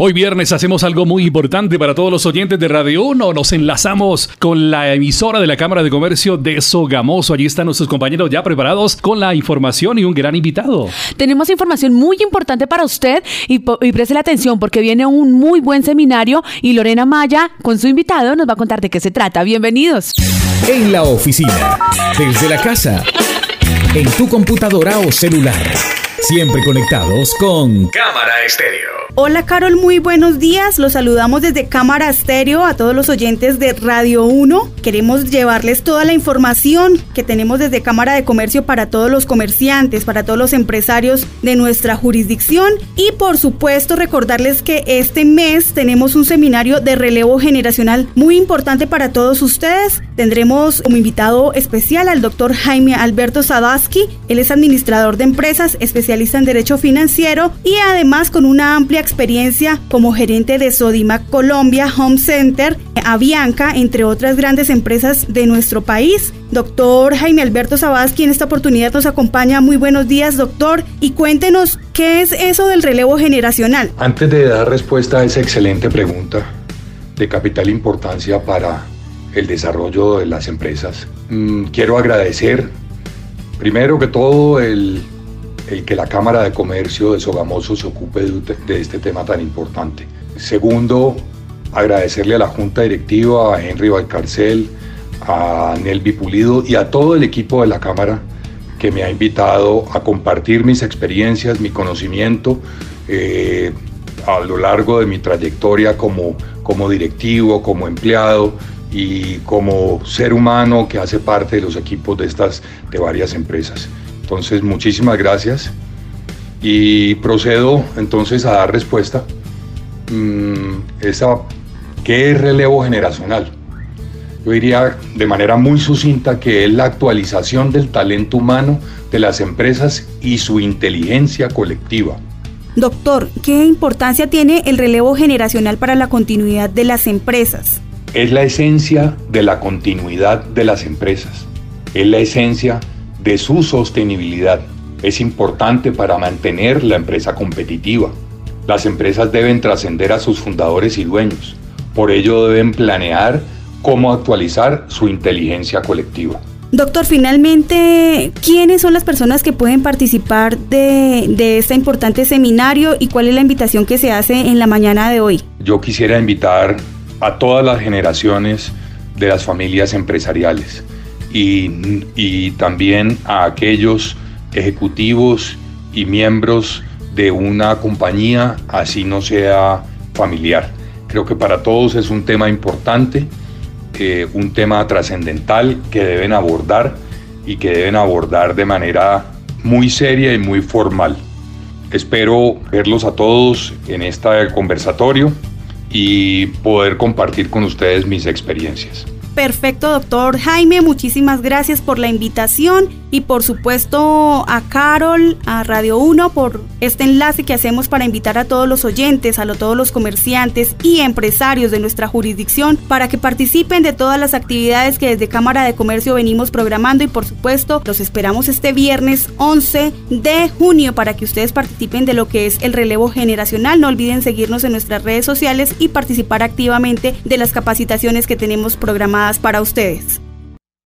Hoy viernes hacemos algo muy importante para todos los oyentes de Radio 1. Nos enlazamos con la emisora de la Cámara de Comercio de Sogamoso. Allí están nuestros compañeros ya preparados con la información y un gran invitado. Tenemos información muy importante para usted y, y preste la atención porque viene un muy buen seminario y Lorena Maya con su invitado nos va a contar de qué se trata. Bienvenidos. En la oficina, desde la casa, en tu computadora o celular, siempre conectados con Cámara Estéreo. Hola Carol, muy buenos días. Los saludamos desde Cámara Estéreo a todos los oyentes de Radio 1. Queremos llevarles toda la información que tenemos desde Cámara de Comercio para todos los comerciantes, para todos los empresarios de nuestra jurisdicción y por supuesto recordarles que este mes tenemos un seminario de relevo generacional muy importante para todos ustedes. Tendremos como invitado especial al doctor Jaime Alberto Sadowski. Él es administrador de empresas, especialista en derecho financiero y además con una amplia experiencia como gerente de Sodimac Colombia Home Center, Avianca, entre otras grandes empresas de nuestro país. Doctor Jaime Alberto Sabazqui en esta oportunidad nos acompaña. Muy buenos días, doctor. Y cuéntenos, ¿qué es eso del relevo generacional? Antes de dar respuesta a esa excelente pregunta de capital importancia para el desarrollo de las empresas, mm, quiero agradecer primero que todo el el que la Cámara de Comercio de Sogamoso se ocupe de, este tema tan importante. Segundo, agradecerle a la Junta Directiva, a Henry Valcarcel, a Nelvi Pulido y a todo el equipo de la Cámara que me ha invitado a compartir mis experiencias, mi conocimiento eh, a lo largo de mi trayectoria como, como directivo, como empleado y como ser humano que hace parte de los equipos de estas de varias empresas. Entonces, muchísimas gracias. Y procedo entonces a dar respuesta. Mm, esa, ¿Qué es relevo generacional? Yo diría de manera muy sucinta que es la actualización del talento humano de las empresas y su inteligencia colectiva. Doctor, ¿qué importancia tiene el relevo generacional para la continuidad de las empresas? Es la esencia de la continuidad de las empresas. Es la esencia de su sostenibilidad. Es importante para mantener la empresa competitiva. Las empresas deben trascender a sus fundadores y dueños. Por ello deben planear cómo actualizar su inteligencia colectiva. Doctor, finalmente, ¿quiénes son las personas que pueden participar de, de, este importante seminario y cuál es la invitación que se hace en la mañana de hoy? Yo quisiera invitar a todas las generaciones de las familias empresariales y, también a aquellos ejecutivos y miembros de una compañía, así no sea familiar. Creo que para todos es un tema importante, eh, un tema trascendental que deben abordar y que deben abordar de manera muy seria y muy formal. Espero verlos a todos en este conversatorio y poder compartir con ustedes mis experiencias. Perfecto, doctor Jaime, muchísimas gracias por la invitación y por supuesto a Carol, a Radio 1 por este enlace que hacemos para invitar a todos los oyentes, a todos los comerciantes y empresarios de nuestra jurisdicción para que participen de todas las actividades que desde Cámara de Comercio venimos programando y por supuesto los esperamos este viernes 11 de junio para que ustedes participen de lo que es el relevo generacional. No olviden seguirnos en nuestras redes sociales y participar activamente de las capacitaciones que tenemos programadas para ustedes.